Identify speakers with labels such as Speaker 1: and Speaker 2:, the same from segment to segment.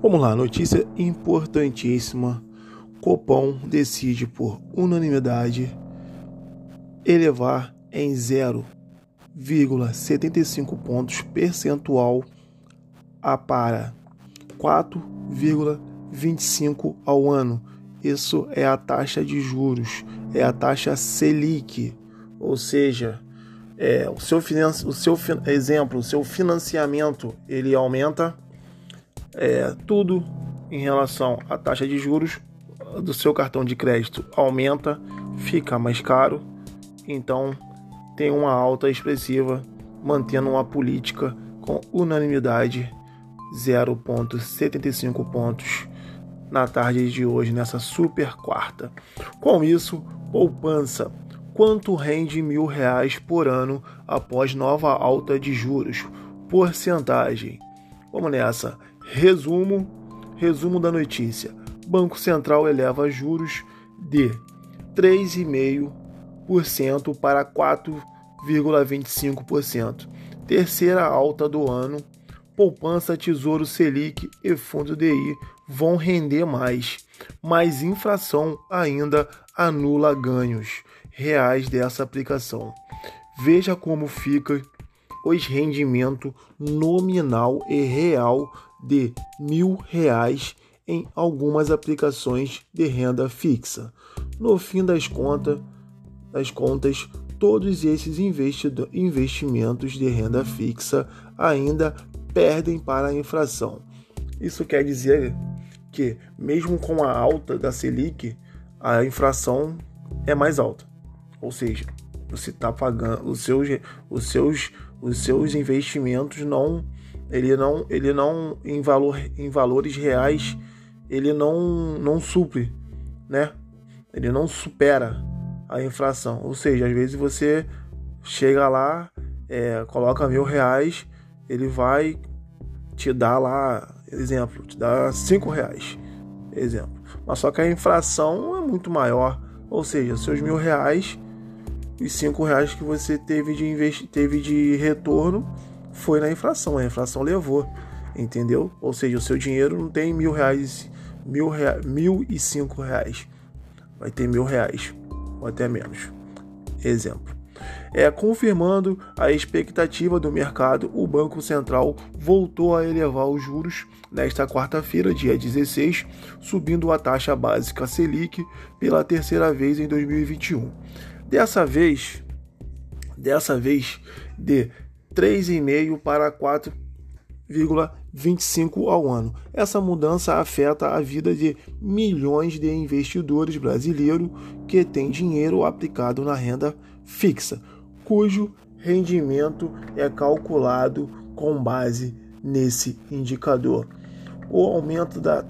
Speaker 1: Vamos lá, notícia importantíssima. Copom decide por unanimidade elevar em 0,75 pontos percentual a para 4,25 ao ano. Isso é a taxa de juros, é a taxa Selic, ou seja, é, o seu, o seu exemplo, o seu financiamento ele aumenta é, tudo em relação à taxa de juros do seu cartão de crédito aumenta, fica mais caro, então tem uma alta expressiva, mantendo uma política com unanimidade 0,75 pontos na tarde de hoje, nessa super quarta. Com isso, poupança. Quanto rende mil reais por ano após nova alta de juros? Porcentagem. Vamos nessa. Resumo, resumo da notícia. Banco Central eleva juros de 3,5% para 4,25%. Terceira alta do ano. Poupança, Tesouro Selic e Fundo DI vão render mais, mas inflação ainda anula ganhos reais dessa aplicação. Veja como fica os rendimento nominal e real de mil reais em algumas aplicações de renda fixa. No fim das contas, das contas todos esses investimentos de renda fixa ainda perdem para a inflação. Isso quer dizer que, mesmo com a alta da Selic, a inflação é mais alta. Ou seja, você está pagando os seus, os seus, os seus investimentos não ele não, ele não em valor, em valores reais, ele não, não supre, né? Ele não supera a inflação. Ou seja, às vezes você chega lá, é, coloca mil reais, ele vai te dar lá, exemplo, te dá cinco reais, exemplo. Mas só que a inflação é muito maior. Ou seja, seus mil reais e cinco reais que você teve de, investi teve de retorno foi na inflação. A inflação levou, entendeu? Ou seja, o seu dinheiro não tem mil reais, mil, rea, mil e cinco reais. Vai ter mil reais, ou até menos. Exemplo. É, confirmando a expectativa do mercado, o Banco Central voltou a elevar os juros nesta quarta-feira, dia 16, subindo a taxa básica Selic pela terceira vez em 2021. Dessa vez, dessa vez de 3,5 para 4,25 ao ano. Essa mudança afeta a vida de milhões de investidores brasileiros que têm dinheiro aplicado na renda fixa, cujo rendimento é calculado com base nesse indicador. O aumento da,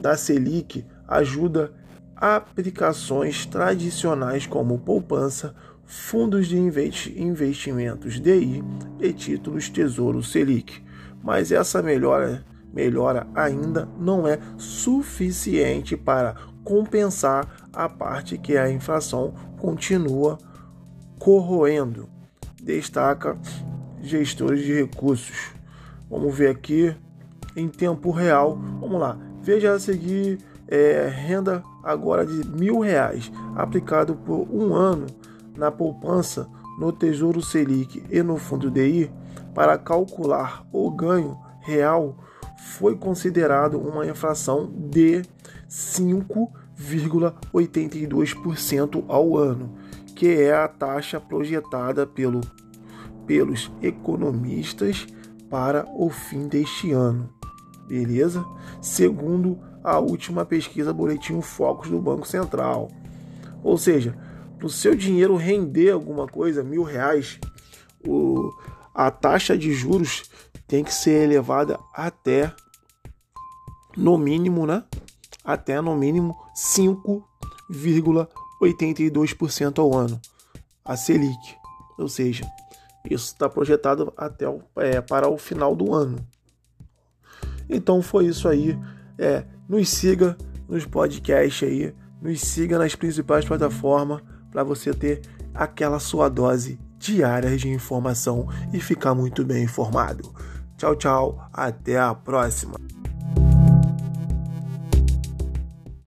Speaker 1: da Selic ajuda aplicações tradicionais como poupança, fundos de investimentos DI e títulos Tesouro Selic. Mas essa melhora, melhora ainda não é suficiente para compensar a parte que a inflação continua corroendo, destaca gestores de recursos. Vamos ver aqui em tempo real. Vamos lá, veja a seguir é, renda agora de mil reais aplicado por um ano na poupança no Tesouro Selic e no Fundo DI para calcular o ganho real foi considerado uma inflação de 5,82% ao ano, que é a taxa projetada pelo, pelos economistas para o fim deste ano. Beleza? Segundo a última pesquisa Boletim Focus do Banco Central. Ou seja, para o seu dinheiro render alguma coisa, mil reais, o, a taxa de juros tem que ser elevada até, no mínimo, né? Até no mínimo 5,82% ao ano. A Selic. Ou seja, isso está projetado até o, é, para o final do ano. Então foi isso aí. É, nos siga nos podcasts aí, nos siga nas principais plataformas para você ter aquela sua dose diária de informação e ficar muito bem informado. Tchau, tchau, até a próxima.